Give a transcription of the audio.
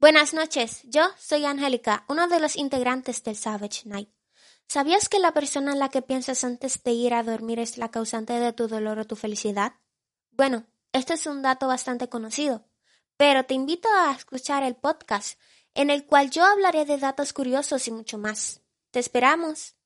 Buenas noches, yo soy Angélica, uno de los integrantes del Savage Night. ¿Sabías que la persona en la que piensas antes de ir a dormir es la causante de tu dolor o tu felicidad? Bueno, esto es un dato bastante conocido, pero te invito a escuchar el podcast, en el cual yo hablaré de datos curiosos y mucho más. ¡Te esperamos!